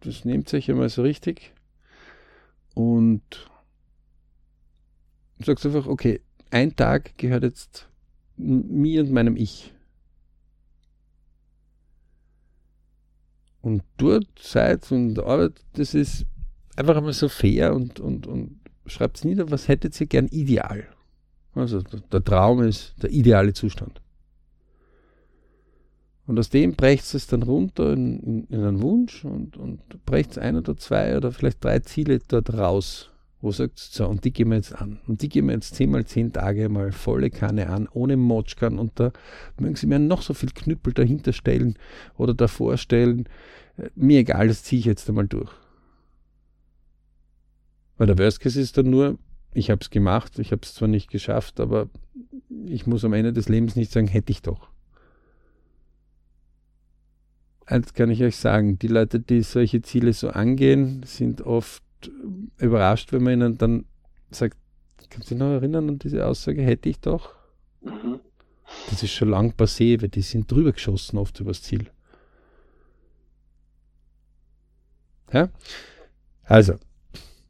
das nehmt euch einmal so richtig und Du sagst einfach, okay, ein Tag gehört jetzt mir und meinem Ich. Und dort seid und arbeitet, das ist einfach einmal so fair und, und, und schreibt es nieder, was hättet ihr gern ideal? Also der Traum ist der ideale Zustand. Und aus dem brecht es dann runter in, in, in einen Wunsch und, und brecht ein oder zwei oder vielleicht drei Ziele dort raus wo sagt so, und die gehen wir jetzt an. Und die gehen wir jetzt 10 mal 10 Tage mal volle Kanne an, ohne Motschkan. Und da mögen Sie mir noch so viel Knüppel dahinter stellen oder davor stellen. Äh, mir egal, das ziehe ich jetzt einmal durch. Weil der Worst Case ist dann nur, ich habe es gemacht, ich habe es zwar nicht geschafft, aber ich muss am Ende des Lebens nicht sagen, hätte ich doch. Eins kann ich euch sagen, die Leute, die solche Ziele so angehen, sind oft überrascht, wenn man ihnen dann sagt, kannst du dich noch erinnern an diese Aussage, hätte ich doch? Mhm. Das ist schon lang passé, weil die sind drüber geschossen oft übers Ziel. Ja? Also,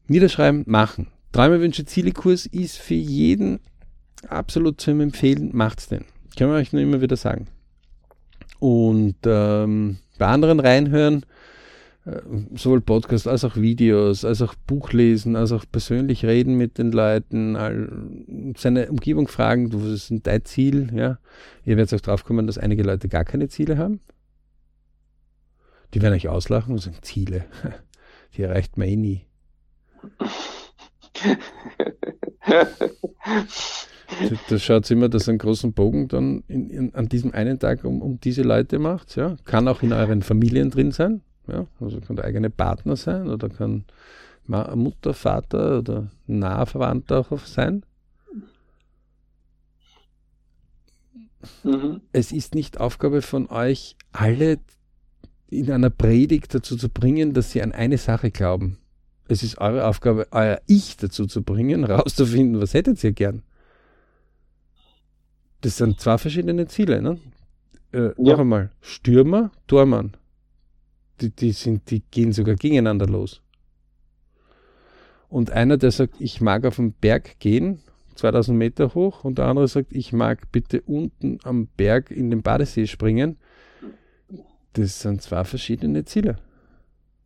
niederschreiben, machen. Träume, Wünsche, Ziele Kurs ist für jeden absolut zu empfehlen. Macht's denn. Können wir euch nur immer wieder sagen. Und ähm, bei anderen reinhören, sowohl Podcast als auch Videos, als auch Buch lesen, als auch persönlich reden mit den Leuten, seine Umgebung fragen, was ist denn dein Ziel? Ja? Ihr werdet auch drauf kommen, dass einige Leute gar keine Ziele haben. Die werden euch auslachen und sagen, Ziele, [laughs] die erreicht man eh nie. da schaut immer, dass einen großen Bogen dann in, in, an diesem einen Tag um, um diese Leute macht. Ja? Kann auch in euren Familien drin sein. Ja? Also kann der eigene Partner sein oder kann Mutter, Vater oder naher Verwandter auch sein. Mhm. Es ist nicht Aufgabe von euch, alle in einer Predigt dazu zu bringen, dass sie an eine Sache glauben. Es ist eure Aufgabe, euer Ich dazu zu bringen, rauszufinden, was hättet ihr gern. Das sind zwei verschiedene Ziele. Ne? Äh, ja. Noch einmal, Stürmer, Tormann. Die, die, sind, die gehen sogar gegeneinander los. Und einer, der sagt, ich mag auf den Berg gehen, 2000 Meter hoch, und der andere sagt, ich mag bitte unten am Berg in den Badesee springen. Das sind zwei verschiedene Ziele.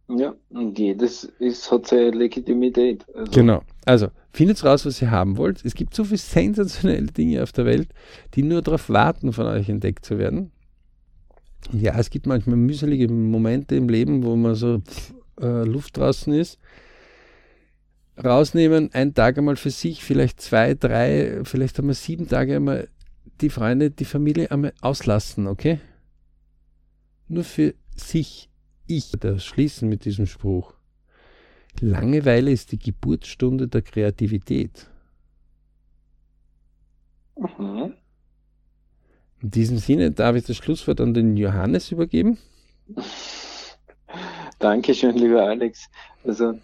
Ja, und jedes ist, hat seine Legitimität. Also. Genau. Also, findet raus, was ihr haben wollt. Es gibt so viele sensationelle Dinge auf der Welt, die nur darauf warten, von euch entdeckt zu werden. Ja, es gibt manchmal mühselige Momente im Leben, wo man so pff, äh, Luft draußen ist. Rausnehmen, einen Tag einmal für sich, vielleicht zwei, drei, vielleicht einmal sieben Tage einmal die Freunde, die Familie einmal auslassen, okay? Nur für sich ich das schließen mit diesem Spruch. Langeweile ist die Geburtsstunde der Kreativität. Mhm. In diesem Sinne darf ich das Schlusswort an den Johannes übergeben. Dankeschön, lieber Alex. Also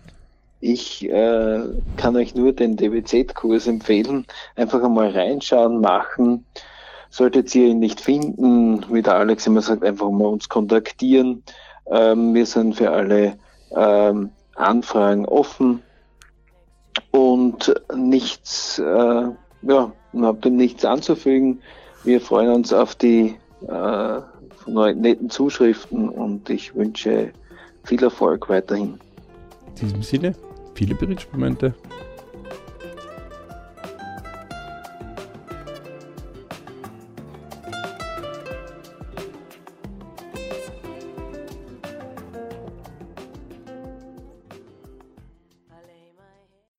ich äh, kann euch nur den DBZ-Kurs empfehlen. Einfach einmal reinschauen, machen. Solltet ihr ihn nicht finden, wie der Alex immer sagt, einfach mal uns kontaktieren. Ähm, wir sind für alle ähm, Anfragen offen und nichts, äh, ja, habt dem nichts anzufügen. Wir freuen uns auf die äh, netten Zuschriften und ich wünsche viel Erfolg weiterhin. In diesem Sinne, viele Berichtsmomente.